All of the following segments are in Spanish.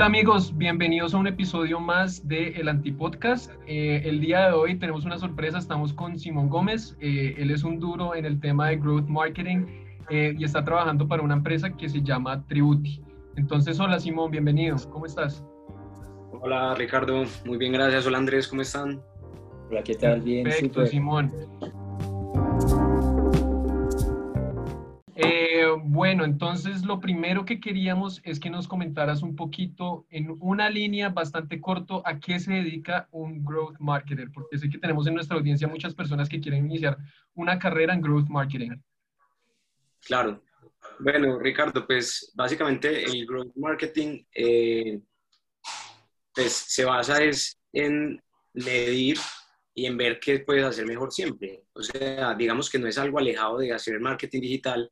Hola amigos, bienvenidos a un episodio más de El Antipodcast. Eh, el día de hoy tenemos una sorpresa, estamos con Simón Gómez. Eh, él es un duro en el tema de growth marketing eh, y está trabajando para una empresa que se llama Tributi. Entonces, hola Simón, bienvenido. ¿Cómo estás? Hola Ricardo, muy bien, gracias. Hola Andrés, ¿cómo están? Hola, ¿qué tal? Bien, Perfecto, Simón. Bueno, entonces lo primero que queríamos es que nos comentaras un poquito en una línea bastante corto a qué se dedica un growth marketer, porque sé que tenemos en nuestra audiencia muchas personas que quieren iniciar una carrera en growth marketing. Claro. Bueno, Ricardo, pues básicamente el growth marketing eh, pues, se basa es en medir y en ver qué puedes hacer mejor siempre. O sea, digamos que no es algo alejado de hacer marketing digital,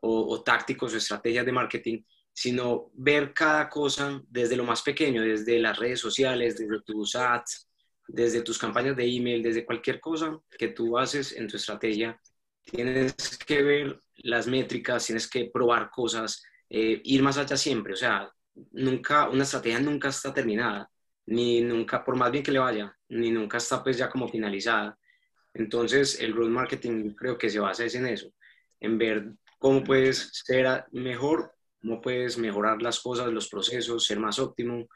o, tácticos o estrategias de marketing, sino ver cada cosa desde lo más pequeño, desde las redes sociales, desde tus ads, desde tus campañas de email, desde cualquier cosa que tú haces en tu estrategia. Tienes que ver las métricas, tienes que probar cosas, eh, ir más allá siempre. O sea, nunca, una estrategia nunca está terminada, ni nunca, por más bien que le vaya, ni nunca está pues ya como finalizada. Entonces, el growth marketing creo que se basa en eso, en ver cómo puedes ser mejor, cómo puedes mejorar las cosas, los procesos, ser más óptimo,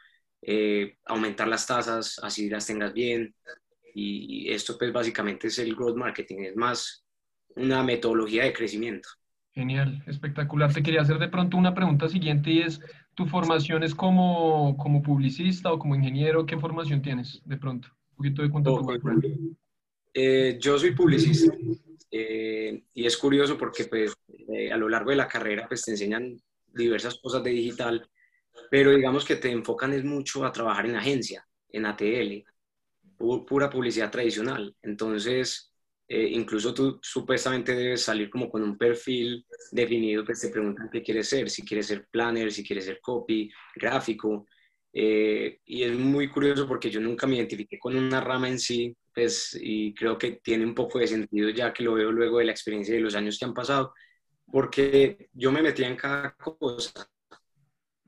eh, aumentar las tasas, así las tengas bien. Y esto pues básicamente es el growth marketing, es más una metodología de crecimiento. Genial, espectacular. Te quería hacer de pronto una pregunta siguiente y es, ¿tu formación es como, como publicista o como ingeniero? ¿Qué formación tienes de pronto? Un poquito de cuánto eh, yo soy publicista. Eh, y es curioso porque pues eh, a lo largo de la carrera pues te enseñan diversas cosas de digital, pero digamos que te enfocan es mucho a trabajar en agencia, en ATL, pura publicidad tradicional. Entonces, eh, incluso tú supuestamente debes salir como con un perfil definido, pues te preguntan qué quieres ser, si quieres ser planner, si quieres ser copy, gráfico. Y es muy curioso porque yo nunca me identifiqué con una rama en sí, pues, y creo que tiene un poco de sentido ya que lo veo luego de la experiencia de los años que han pasado, porque yo me metía en cada cosa.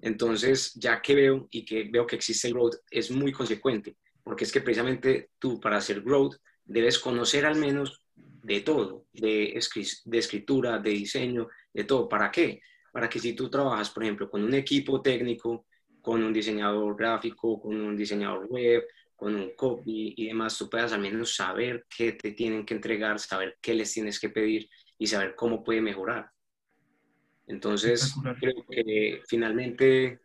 Entonces, ya que veo y que veo que existe el growth, es muy consecuente, porque es que precisamente tú para hacer growth debes conocer al menos de todo, de, de escritura, de diseño, de todo. ¿Para qué? Para que si tú trabajas, por ejemplo, con un equipo técnico, con un diseñador gráfico, con un diseñador web, con un copy y demás, tú puedas al menos saber qué te tienen que entregar, saber qué les tienes que pedir y saber cómo puede mejorar. Entonces, creo que finalmente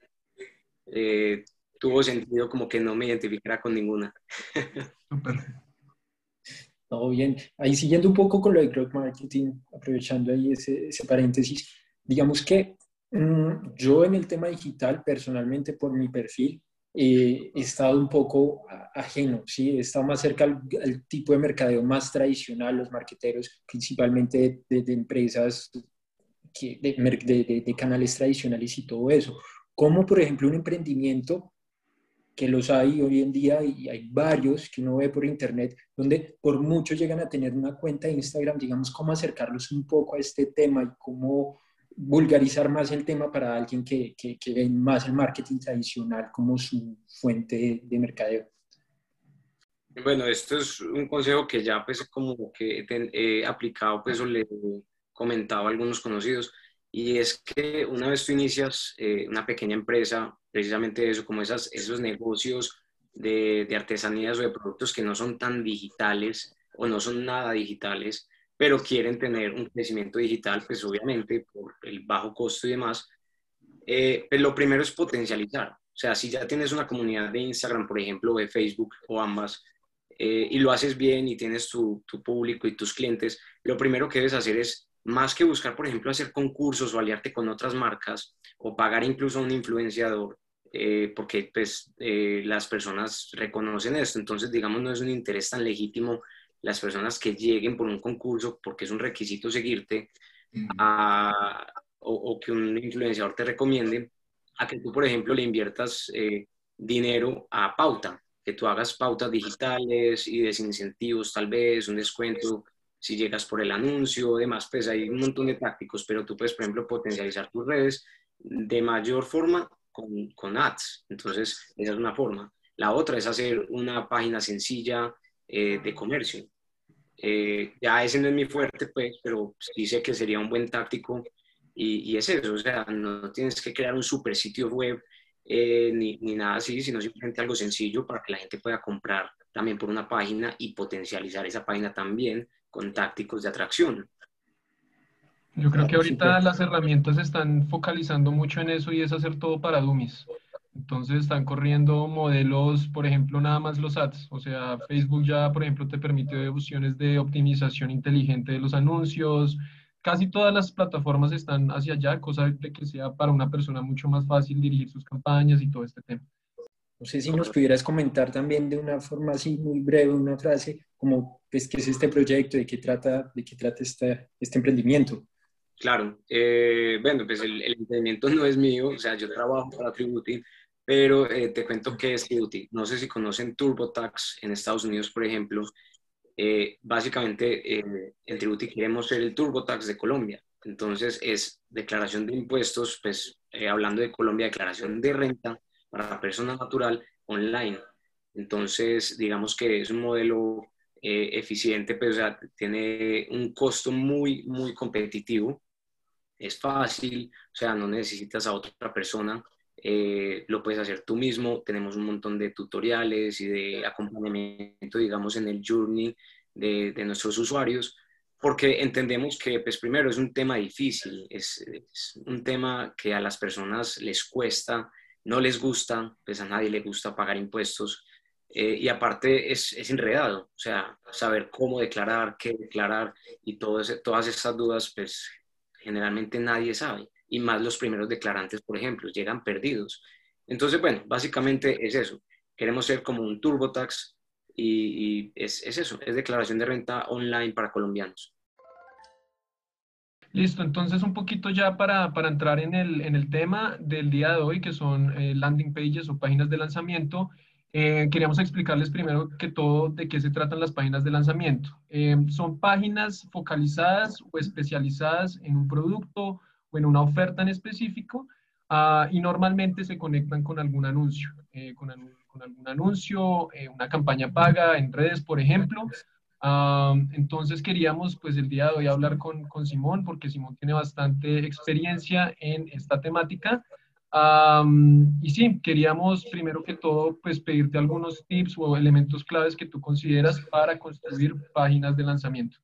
eh, tuvo sentido como que no me identificara con ninguna. Todo bien. Ahí siguiendo un poco con lo de growth marketing, aprovechando ahí ese, ese paréntesis, digamos que yo en el tema digital, personalmente por mi perfil, eh, he estado un poco ajeno, ¿sí? he estado más cerca al, tipo de mercadeo más tradicional, los marqueteros, principalmente de, empresas, que, de, de, canales tradicionales y todo eso. Como por ejemplo un emprendimiento que los hay hoy en día y hay varios que uno ve por internet, donde por mucho llegan a tener una cuenta de Instagram, digamos, cómo acercarlos un poco a este tema y cómo vulgarizar más el tema para alguien que, que, ve más el marketing tradicional como su fuente de, mercadeo? Bueno, esto es un consejo que ya pues como que he aplicado, pues o le he comentado a algunos conocidos, y es que una vez tú inicias eh, una pequeña empresa, precisamente eso, como esas, esos negocios de, de artesanías o de productos que no son tan digitales o no son nada digitales, pero quieren tener un crecimiento digital, pues obviamente por el bajo costo y demás, eh, pues lo primero es potencializar. O sea, si ya tienes una comunidad de Instagram, por ejemplo, o de Facebook o ambas, eh, y lo haces bien y tienes tu, tu, público y tus clientes, lo primero que debes hacer es, más que buscar, por ejemplo, hacer concursos o aliarte con otras marcas o pagar incluso a un influenciador, eh, porque pues las personas reconocen esto. Entonces, digamos, no es un interés tan legítimo las personas que lleguen por un concurso, porque es un requisito seguirte, o, que un influenciador te recomiende, a que tú, por ejemplo, le inviertas eh, dinero a pauta, que tú hagas pautas digitales y desincentivos, tal vez, un descuento si llegas por el anuncio, demás, pues hay un montón de tácticos, pero tú puedes, por ejemplo, potencializar tus redes de mayor forma con, con ads. Entonces, esa es una forma. La otra es hacer una página sencilla eh, de comercio. Eh, ya ese no es mi fuerte, pues, pero sí sé que sería un buen táctico y, y es eso, o sea, no tienes que crear un super sitio web eh, ni, ni, nada así, sino simplemente algo sencillo para que la gente pueda comprar también por una página y potencializar esa página también con tácticos de atracción. Yo creo que ahorita las herramientas están focalizando mucho en eso y es hacer todo para dummies. Entonces están corriendo modelos, por ejemplo, nada más los ads. O sea, Facebook ya, por ejemplo, te permite opciones de optimización inteligente de los anuncios. Casi todas las plataformas están hacia allá, cosa de que sea para una persona mucho más fácil dirigir sus campañas y todo este tema. No sé si nos pudieras comentar también de una forma así muy breve, una frase, como pues, qué es este proyecto, de qué trata, de qué trata este, este emprendimiento. Claro, eh, bueno, pues el, el, emprendimiento no es mío, o sea, yo trabajo para Tributi, pero eh, te cuento qué es Tributi. No sé si conocen TurboTax en Estados Unidos, por ejemplo. Eh, básicamente, en Tributi queremos ser el TurboTax de Colombia. Entonces, es declaración de impuestos, pues hablando de Colombia, declaración de renta para persona natural online. Entonces, digamos que es un modelo eficiente, pero pues, tiene un costo muy, muy competitivo es fácil, o sea, no necesitas a otra persona, eh, lo puedes hacer tú mismo. Tenemos un montón de tutoriales y de acompañamiento, digamos, en el journey de, nuestros usuarios, porque entendemos que, pues primero, es un tema difícil, es, es, un tema que a las personas les cuesta, no les gusta, pues a nadie le gusta pagar impuestos. Eh, y aparte es, es, enredado, o sea, saber cómo declarar, qué declarar y todo ese, todas esas dudas, pues generalmente nadie sabe, y más los primeros declarantes, por ejemplo, llegan perdidos. Entonces, bueno, básicamente es eso. Queremos ser como un TurboTax y, es, es, eso, es declaración de renta online para colombianos. Listo, entonces un poquito ya para, para entrar en el, en el, tema del día de hoy, que son eh, landing pages o páginas de lanzamiento. Eh, queríamos explicarles primero que todo de qué se tratan las páginas de lanzamiento. Eh, son páginas focalizadas o especializadas en un producto en una oferta en específico uh, y normalmente se conectan con algún anuncio, eh, con, con, algún anuncio, eh, una campaña paga en redes, por ejemplo. Uh, entonces queríamos pues el día de hoy hablar con, con Simón porque Simón tiene bastante experiencia en esta temática y sí, queríamos primero que todo pues pedirte algunos tips o elementos claves que tú consideras para construir páginas de lanzamiento.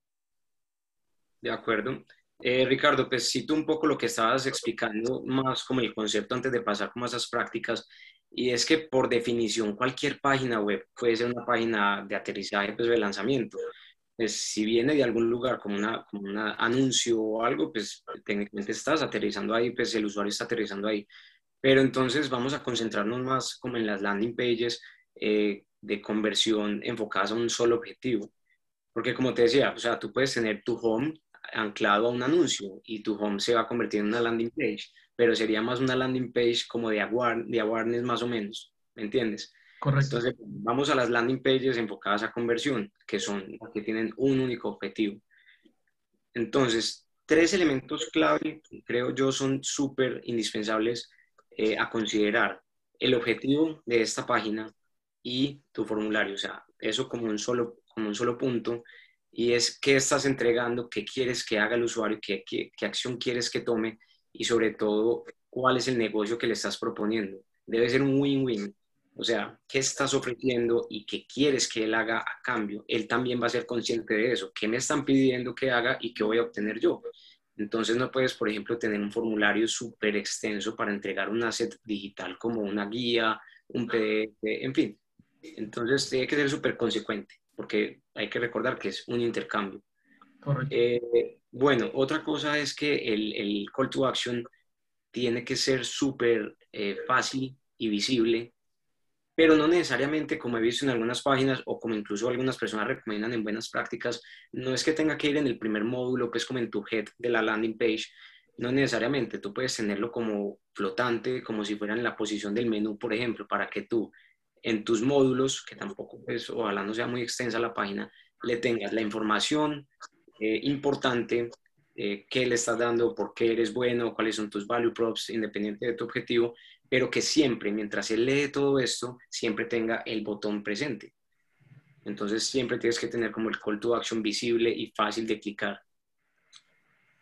De acuerdo. Eh, Ricardo, pues cito un poco lo que estabas explicando más como el concepto antes de pasar como a esas prácticas y es que por definición cualquier página web puede ser una página de aterrizaje pues, de lanzamiento. Pues, si viene de algún lugar como un como anuncio o algo, pues técnicamente estás aterrizando ahí, pues el usuario está aterrizando ahí. Pero entonces vamos a concentrarnos más como en las landing pages eh, de conversión enfocadas a un solo objetivo. Porque como te decía, o sea, tú puedes tener tu home anclado a un anuncio y tu home se va a convertir en una landing page, pero sería más una landing page como de, de awareness más o menos, ¿me entiendes? Correcto. Entonces, vamos a las landing pages enfocadas a conversión, que son las que tienen un único objetivo. Entonces, tres elementos clave, creo yo, son súper indispensables eh, a considerar el objetivo de esta página y tu formulario. O sea, eso como un solo, como un solo punto. Y es qué estás entregando, qué quieres que haga el usuario, qué, qué, qué acción quieres que tome y sobre todo cuál es el negocio que le estás proponiendo. Debe ser un win-win. O sea, qué estás ofreciendo y qué quieres que él haga a cambio. Él también va a ser consciente de eso. ¿Qué me están pidiendo que haga y qué voy a obtener yo? Entonces no puedes, por ejemplo, tener un formulario súper extenso para entregar un asset digital como una guía, un PDF, en fin. Entonces tiene que ser súper consecuente, porque hay que recordar que es un intercambio. Eh, bueno, otra cosa es que el, el, call to action tiene que ser súper eh, fácil y visible pero no necesariamente, como he visto en algunas páginas o como incluso algunas personas recomiendan en buenas prácticas, no es que tenga que ir en el primer módulo, pues como en tu head de la landing page, no necesariamente, tú puedes tenerlo como flotante, como si fuera en la posición del menú, por ejemplo, para que tú en tus módulos, que tampoco pues ojalá no sea muy extensa la página, le tengas la información eh, importante, eh, qué le estás dando, por qué eres bueno, cuáles son tus value props, independiente de tu objetivo, pero que siempre, mientras él lee todo esto, siempre tenga el botón presente. Entonces siempre tienes que tener como el call to action visible y fácil de clicar.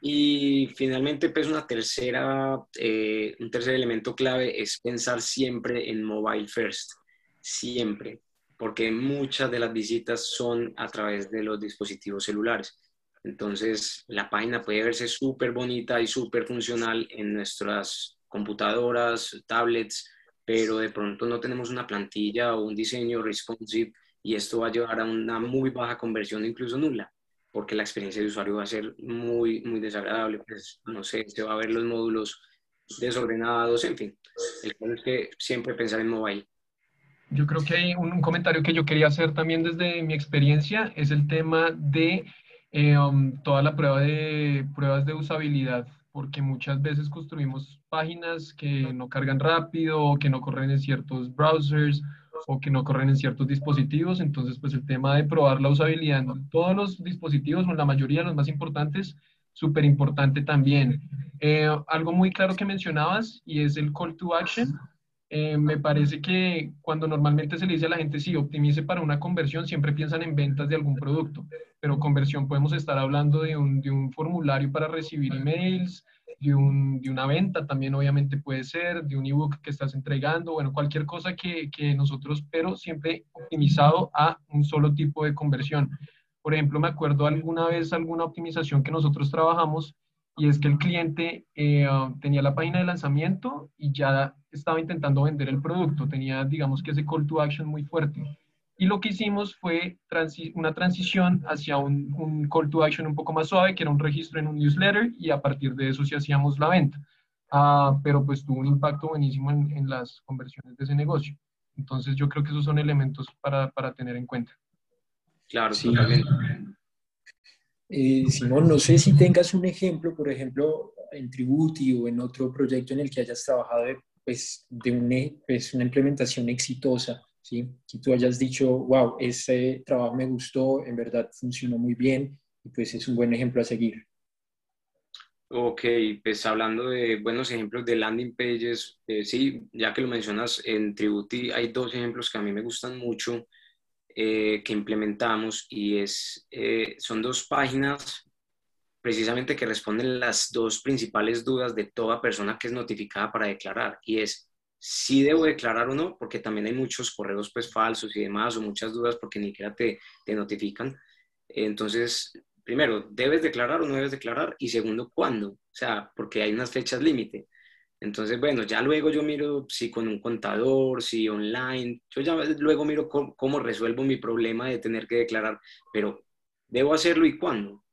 Y finalmente, pues una tercera, eh, un tercer elemento clave es pensar siempre en mobile first, siempre, porque muchas de las visitas son a través de los dispositivos celulares. Entonces, la página puede verse súper bonita y súper funcional en nuestras computadoras, tablets, pero de pronto no tenemos una plantilla o un diseño responsive y esto va a llevar a una muy baja conversión, incluso nula, porque la experiencia de usuario va a ser muy, muy desagradable. Pues, no sé, se va a ver los módulos desordenados, en fin. El caso es que siempre pensar en mobile. Yo creo que hay un comentario que yo quería hacer también desde mi experiencia, es el tema de eh, um, toda la prueba de pruebas de usabilidad, porque muchas veces construimos páginas que no cargan rápido, o que no corren en ciertos browsers, o que no corren en ciertos dispositivos. Entonces, pues el tema de probar la usabilidad en todos los dispositivos, o en la mayoría de los más importantes, súper importante también. Eh, algo muy claro que mencionabas y es el call to action. Eh, me parece que cuando normalmente se le dice a la gente, sí, optimice para una conversión, siempre piensan en ventas de algún producto, pero conversión podemos estar hablando de un, de un formulario para recibir emails, de, un, de, una venta también obviamente puede ser, de un ebook que estás entregando, bueno, cualquier cosa que, que nosotros, pero siempre optimizado a un solo tipo de conversión. Por ejemplo, me acuerdo alguna vez alguna optimización que nosotros trabajamos y es que el cliente eh, tenía la página de lanzamiento y ya estaba intentando vender el producto, tenía, digamos que ese call to action muy fuerte. Y lo que hicimos fue una transición hacia un, un, call to action un poco más suave, que era un registro en un newsletter, y a partir de eso sí hacíamos la venta. Ah, pero pues tuvo un impacto buenísimo en, en, las conversiones de ese negocio. Entonces yo creo que esos son elementos para, para tener en cuenta. Claro, sí. totalmente. Eh, Simón, no sé si tengas un ejemplo, por ejemplo, en Tributi o en otro proyecto en el que hayas trabajado de, pues, de una, pues, una implementación exitosa, ¿sí? Que tú hayas dicho, wow, ese trabajo me gustó, en verdad funcionó muy bien y pues es un buen ejemplo a seguir. Ok, pues hablando de buenos ejemplos de landing pages, eh, sí, ya que lo mencionas, en Tributi hay dos ejemplos que a mí me gustan mucho. Eh, que implementamos y es, eh, son dos páginas precisamente que responden las dos principales dudas de toda persona que es notificada para declarar y es si debo declarar o no, porque también hay muchos correos pues falsos y demás o muchas dudas porque ni siquiera te, te notifican. Entonces, primero, ¿debes declarar o no debes declarar? Y segundo, ¿cuándo? O sea, porque hay unas fechas límite. Entonces, bueno, ya luego yo miro si con un contador, si online, yo ya luego miro cómo, resuelvo mi problema de tener que declarar, pero debo hacerlo y cuándo.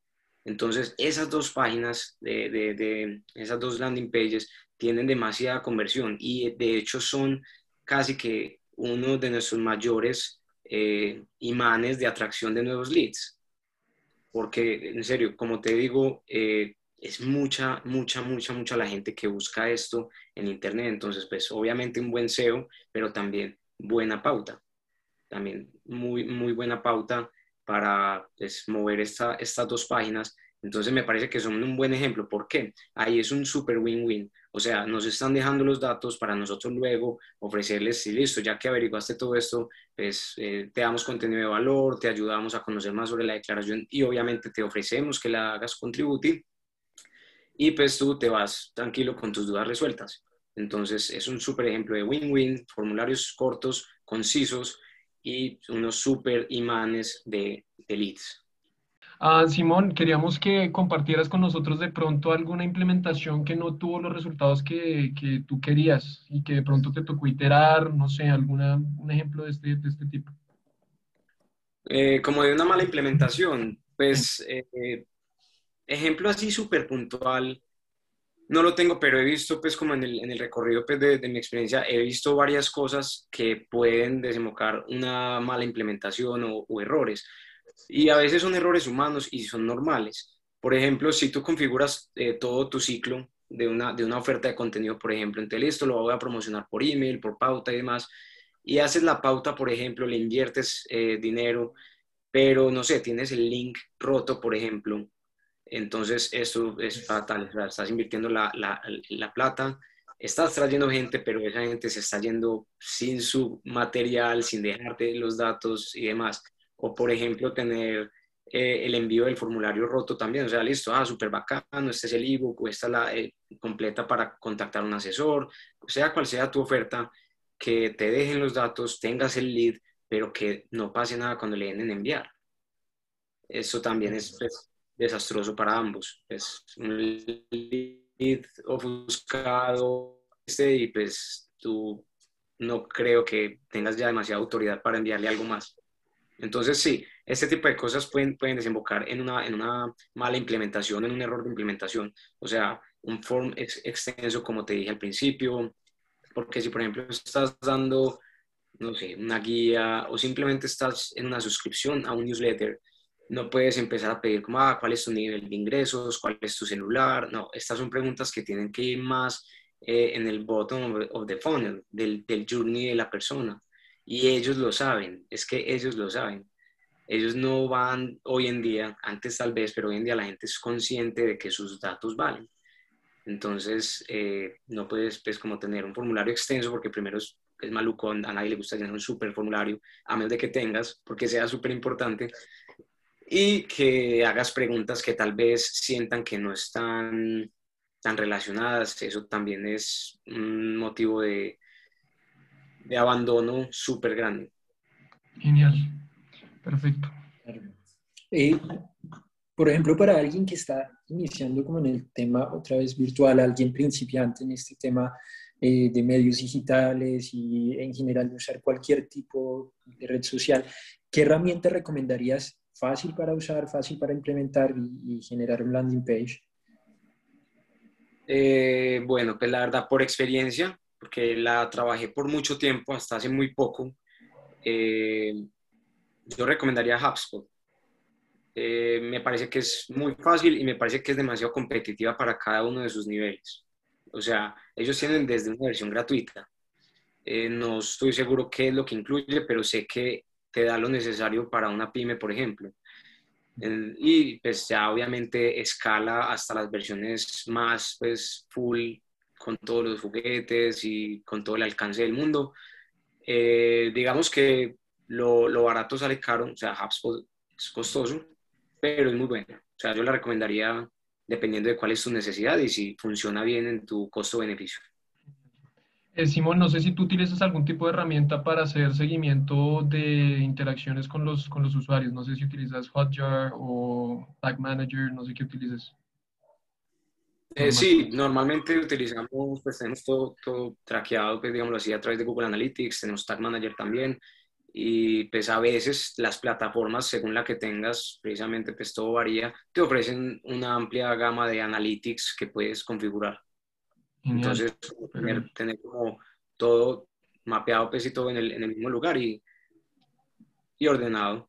Entonces, esas dos páginas, de, de, esas dos landing pages, tienen demasiada conversión y de hecho son casi que uno de nuestros mayores eh, imanes de atracción de nuevos leads. Porque, en serio, como te digo, eh, es mucha, mucha, mucha, mucha la gente que busca esto en Internet. Entonces, pues obviamente un buen SEO, pero también buena pauta. También muy, muy buena pauta para pues, mover esta, estas dos páginas. Entonces me parece que son un buen ejemplo. ¿Por qué? Ahí es un super win-win. O sea, nos están dejando los datos para nosotros luego ofrecerles, si listo, ya que averiguaste todo esto, pues eh, te damos contenido de valor, te ayudamos a conocer más sobre la declaración y obviamente te ofrecemos que la hagas contributir y pues tú te vas tranquilo con tus dudas resueltas. Entonces es un súper ejemplo de win-win, formularios cortos, concisos y unos súper imanes de, de leads. Ah, Simón, queríamos que compartieras con nosotros de pronto alguna implementación que no tuvo los resultados que, que tú querías y que de pronto te tocó iterar, no sé, alguna, un ejemplo de este, de este tipo. Eh, como de una mala implementación, pues eh, ejemplo así súper puntual, no lo tengo, pero he visto pues como en el, en el recorrido pues, de, de, mi experiencia, he visto varias cosas que pueden desembocar una mala implementación o, o, errores. Y a veces son errores humanos y son normales. Por ejemplo, si tú configuras eh, todo tu ciclo de una, de una oferta de contenido, por ejemplo, entonces listo, lo voy a promocionar por email, por pauta y demás, y haces la pauta, por ejemplo, le inviertes eh, dinero, pero no sé, tienes el link roto, por ejemplo, entonces, eso es fatal. estás invirtiendo la, la, la plata, estás trayendo gente, pero esa gente se está yendo sin su material, sin dejarte los datos y demás. O, por ejemplo, tener eh, el envío del formulario roto también. O sea, listo, ah, súper bacano, este es el ebook o esta la eh, completa para contactar a un asesor. Sea cual sea tu oferta, que te dejen los datos, tengas el lead, pero que no pase nada cuando le den en enviar. Eso también es pues, desastroso para ambos. Es un lead ofuscado este, y pues tú no creo que tengas ya demasiada autoridad para enviarle algo más. Entonces, sí, este tipo de cosas pueden, pueden desembocar en una, en una mala implementación, en un error de implementación. O sea, un form extenso, como te dije al principio, porque si, por ejemplo, estás dando, no sé, una guía o simplemente estás en una suscripción a un newsletter, no puedes empezar a pedir como, ah, ¿cuál es tu nivel de ingresos? ¿Cuál es tu celular? No, estas son preguntas que tienen que ir más eh, en el bottom of the funnel, del, del journey de la persona. Y ellos lo saben, es que ellos lo saben. Ellos no van hoy en día, antes tal vez, pero hoy en día la gente es consciente de que sus datos valen. Entonces, eh, no puedes pues, como tener un formulario extenso porque primero es, es maluco, a nadie le gusta tener un super formulario, a menos de que tengas, porque sea súper importante, y que hagas preguntas que tal vez sientan que no están tan relacionadas. Eso también es un motivo de, de abandono súper grande. Genial, perfecto. Eh, por ejemplo, para alguien que está iniciando como en el tema otra vez virtual, alguien principiante en este tema eh, de medios digitales y en general de usar cualquier tipo de red social, ¿qué herramienta recomendarías fácil para usar, fácil para implementar y, generar un landing page? Eh, bueno, pues la verdad, por experiencia, porque la trabajé por mucho tiempo, hasta hace muy poco, eh, yo recomendaría HubSpot. Eh, me parece que es muy fácil y me parece que es demasiado competitiva para cada uno de sus niveles. O sea, ellos tienen desde una versión gratuita. Eh, no estoy seguro qué es lo que incluye, pero sé que te da lo necesario para una pyme, por ejemplo. Y pues ya obviamente escala hasta las versiones más pues full con todos los juguetes y con todo el alcance del mundo. Eh, digamos que lo, lo, barato sale caro, o sea, HubSpot es costoso, pero es muy bueno. O sea, yo la recomendaría dependiendo de cuál es tu necesidad y si funciona bien en tu costo-beneficio. Eh, Simón, no sé si tú utilizas algún tipo de herramienta para hacer seguimiento de interacciones con los, con los usuarios. No sé si utilizas Hotjar o Tag Manager, no sé qué utilizas. Eh, sí, normalmente utilizamos, pues tenemos todo, todo traqueado, pues digámoslo así, a través de Google Analytics, tenemos Tag Manager también, y pues a veces las plataformas, según la que tengas, precisamente pues todo varía, te ofrecen una amplia gama de analytics que puedes configurar. Entonces, tener, tener, como todo mapeado pues y todo en el, en el mismo lugar y, y ordenado.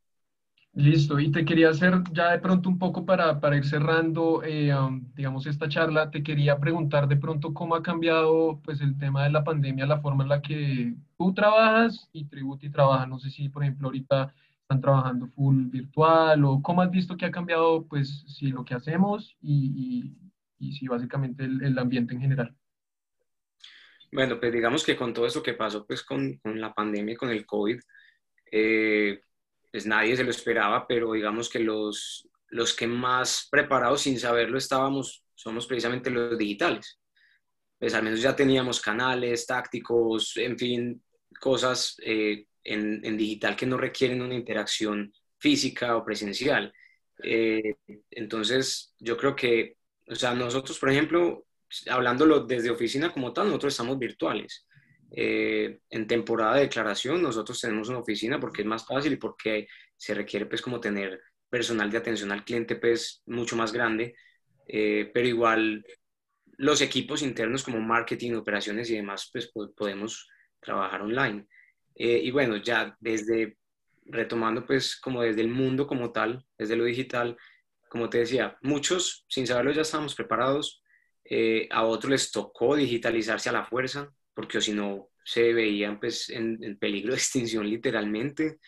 Listo, y te quería hacer ya de pronto un poco para, para ir cerrando, eh, um, digamos, esta charla, te quería preguntar de pronto cómo ha cambiado pues el tema de la pandemia, la forma en la que tú trabajas y Tributi trabaja. No sé si, por ejemplo, ahorita están trabajando full virtual o cómo has visto que ha cambiado pues si lo que hacemos y, y, y si básicamente el, el, ambiente en general. Bueno, pues digamos que con todo eso que pasó pues con, con la pandemia, con el COVID, eh, pues nadie se lo esperaba, pero digamos que los, los que más preparados sin saberlo estábamos somos precisamente los digitales. Pues al menos ya teníamos canales tácticos, en fin, cosas eh, en, en, digital que no requieren una interacción física o presencial. Eh, entonces, yo creo que, o sea, nosotros, por ejemplo, hablándolo desde oficina como tal, nosotros estamos virtuales. Eh, en temporada de declaración nosotros tenemos una oficina porque es más fácil y porque se requiere pues como tener personal de atención al cliente pues mucho más grande, eh, pero igual los equipos internos como marketing, operaciones y demás pues podemos trabajar online. Eh, y bueno, ya desde, retomando pues como desde el mundo como tal, desde lo digital, como te decía, muchos sin saberlo ya estábamos preparados, a otros les tocó digitalizarse a la fuerza, porque si no se veían pues, en, peligro de extinción literalmente.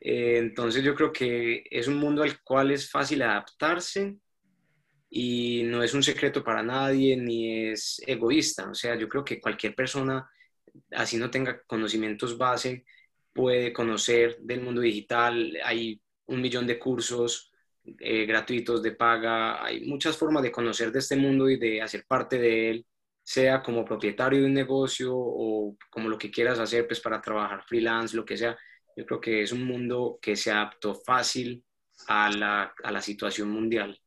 Eh, entonces yo creo que es un mundo al cual es fácil adaptarse, y no es un secreto para nadie ni es egoísta. O sea, yo creo que cualquier persona, así no tenga conocimientos base, puede conocer del mundo digital. Hay un millón de cursos eh, gratuitos de paga. Hay muchas formas de conocer de este mundo y de hacer parte de él, sea como propietario de un negocio o como lo que quieras hacer, pues para trabajar freelance, lo que sea. Yo creo que es un mundo que se adaptó fácil a la, a la situación mundial.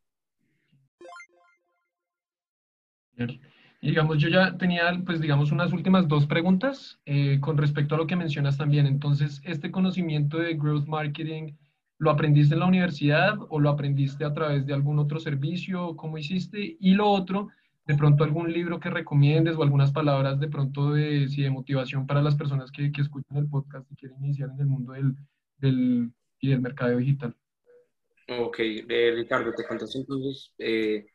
Digamos, yo ya tenía, pues digamos, unas últimas dos preguntas eh, con respecto a lo que mencionas también. Entonces, ¿este conocimiento de growth marketing lo aprendiste en la universidad o lo aprendiste a través de algún otro servicio? ¿Cómo hiciste? Y lo otro, de pronto algún libro que recomiendes o algunas palabras de pronto de, sí, de motivación para las personas que, que, escuchan el podcast y quieren iniciar en el mundo del, del, y del mercado digital. Ok, eh, Ricardo, te contaste entonces, eh,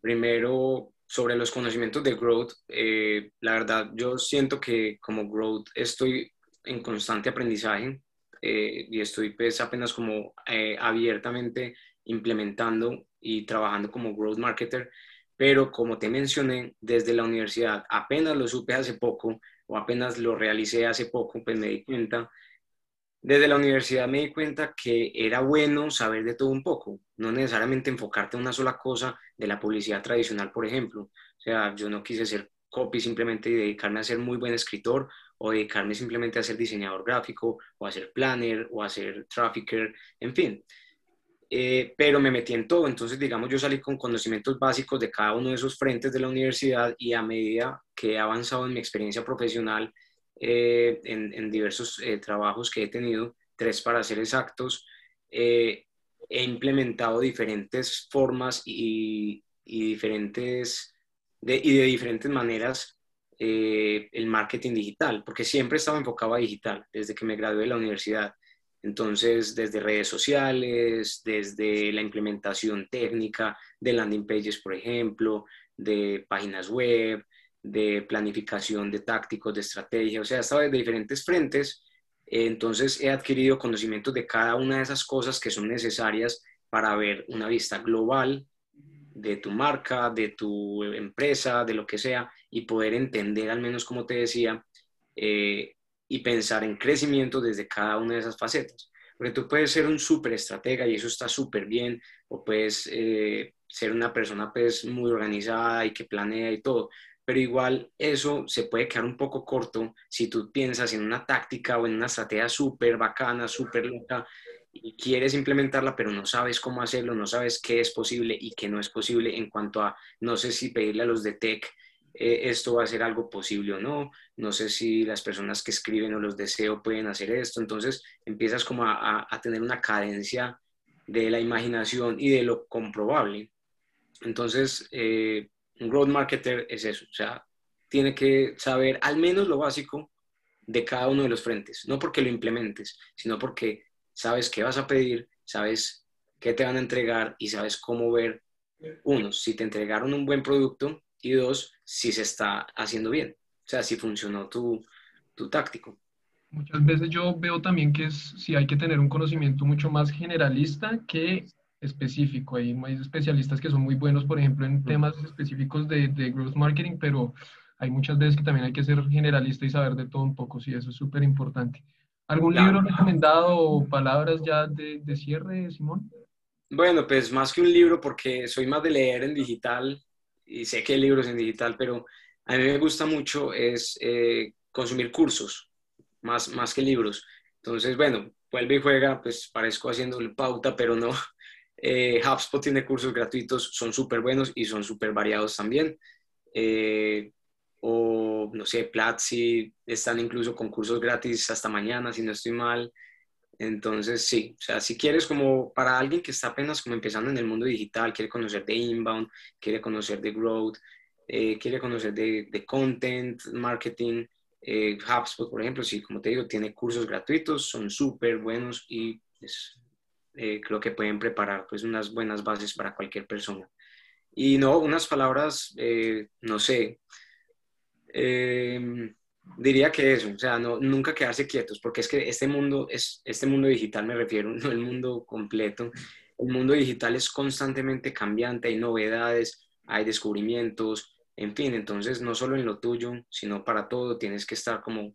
primero sobre los conocimientos de growth, eh, la verdad, yo siento que como growth estoy en constante aprendizaje y estoy pues apenas como abiertamente implementando y trabajando como growth marketer, pero como te mencioné, desde la universidad apenas lo supe hace poco o apenas lo realicé hace poco, pues me di cuenta desde la universidad me di cuenta que era bueno saber de todo un poco, no necesariamente enfocarte en una sola cosa de la publicidad tradicional, por ejemplo. O sea, yo no quise ser copy simplemente y dedicarme a ser muy buen escritor o dedicarme simplemente a ser diseñador gráfico o a ser planner o a ser trafficker, en fin. Eh, pero me metí en todo, entonces digamos yo salí con conocimientos básicos de cada uno de esos frentes de la universidad y a medida que he avanzado en mi experiencia profesional, eh, en, diversos eh, trabajos que he tenido, tres para ser exactos, eh, he implementado diferentes formas y, diferentes, de, y de diferentes maneras el marketing digital, porque siempre estaba enfocado a digital desde que me gradué de la universidad. Entonces, desde redes sociales, desde la implementación técnica de landing pages, por ejemplo, de páginas web, de planificación, de tácticos, de estrategia, o sea, estado de diferentes frentes. Entonces he adquirido conocimientos de cada una de esas cosas que son necesarias para ver una vista global de tu marca, de tu empresa, de lo que sea, y poder entender, al menos como te decía, eh, y pensar en crecimiento desde cada una de esas facetas. Porque tú puedes ser un súper estratega y eso está súper bien, o puedes eh, ser una persona pues, muy organizada y que planea y todo, pero igual eso se puede quedar un poco corto si tú piensas en una táctica o en una estrategia súper bacana, súper loca y quieres implementarla, pero no sabes cómo hacerlo, no sabes qué es posible y qué no es posible en cuanto a, no sé si pedirle a los de tech eh, esto va a ser algo posible o no, no sé si las personas que escriben o los deseo pueden hacer esto, entonces empiezas como a, tener una cadencia de la imaginación y de lo comprobable. Entonces, eh, un growth marketer es eso, o sea, tiene que saber al menos lo básico de cada uno de los frentes, no porque lo implementes, sino porque sabes qué vas a pedir, sabes qué te van a entregar y sabes cómo ver, uno, si te entregaron un buen producto y dos, si se está haciendo bien, o sea, si funcionó tu, tu táctico. Muchas veces yo veo también que es, si hay que tener un conocimiento mucho más generalista que específico. Hay, hay especialistas que son muy buenos, por ejemplo, en temas específicos de, de, growth marketing, pero hay muchas veces que también hay que ser generalista y saber de todo un poco, sí, eso es súper importante. ¿Algún libro recomendado o palabras ya de, de, cierre, Simón? Bueno, pues más que un libro, porque soy más de leer en digital y sé que hay libros en digital, pero a mí me gusta mucho es eh, consumir cursos, más, más que libros. Entonces, bueno, vuelve y juega, pues parezco haciendo pauta, pero no, eh, HubSpot tiene cursos gratuitos, son súper buenos y son súper variados también. Eh, o no sé, Platzi están incluso con cursos gratis hasta mañana, si no estoy mal. Entonces, sí, o sea, si quieres como para alguien que está apenas como empezando en el mundo digital, quiere conocer de inbound, quiere conocer de growth, eh, quiere conocer de, de content, marketing, eh, HubSpot, por ejemplo, sí, como te digo, tiene cursos gratuitos, son súper buenos y es eh, que pueden preparar pues unas buenas bases para cualquier persona. Y no, unas palabras, eh, no sé, em, diría que eso, o sea, no, nunca quedarse quietos, porque es que este mundo, es, este mundo digital me refiero, no el mundo completo, el mundo digital es constantemente cambiante, hay novedades, hay descubrimientos, en fin, entonces no solo en lo tuyo, sino para todo tienes que estar como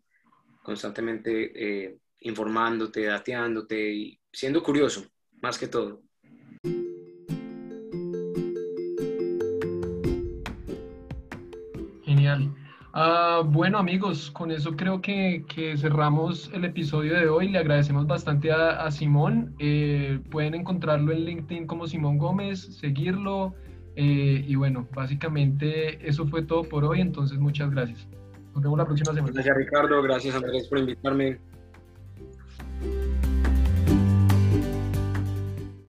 constantemente eh, informándote, dateándote y siendo curioso, más que todo. Genial. Ah, bueno amigos, con eso creo que, cerramos el episodio de hoy. Le agradecemos bastante a, Simón. Eh, pueden encontrarlo en LinkedIn como Simón Gómez, seguirlo. Eh, y bueno, básicamente eso fue todo por hoy. Entonces muchas gracias. Nos vemos la próxima semana. Gracias Ricardo, gracias Andrés por invitarme.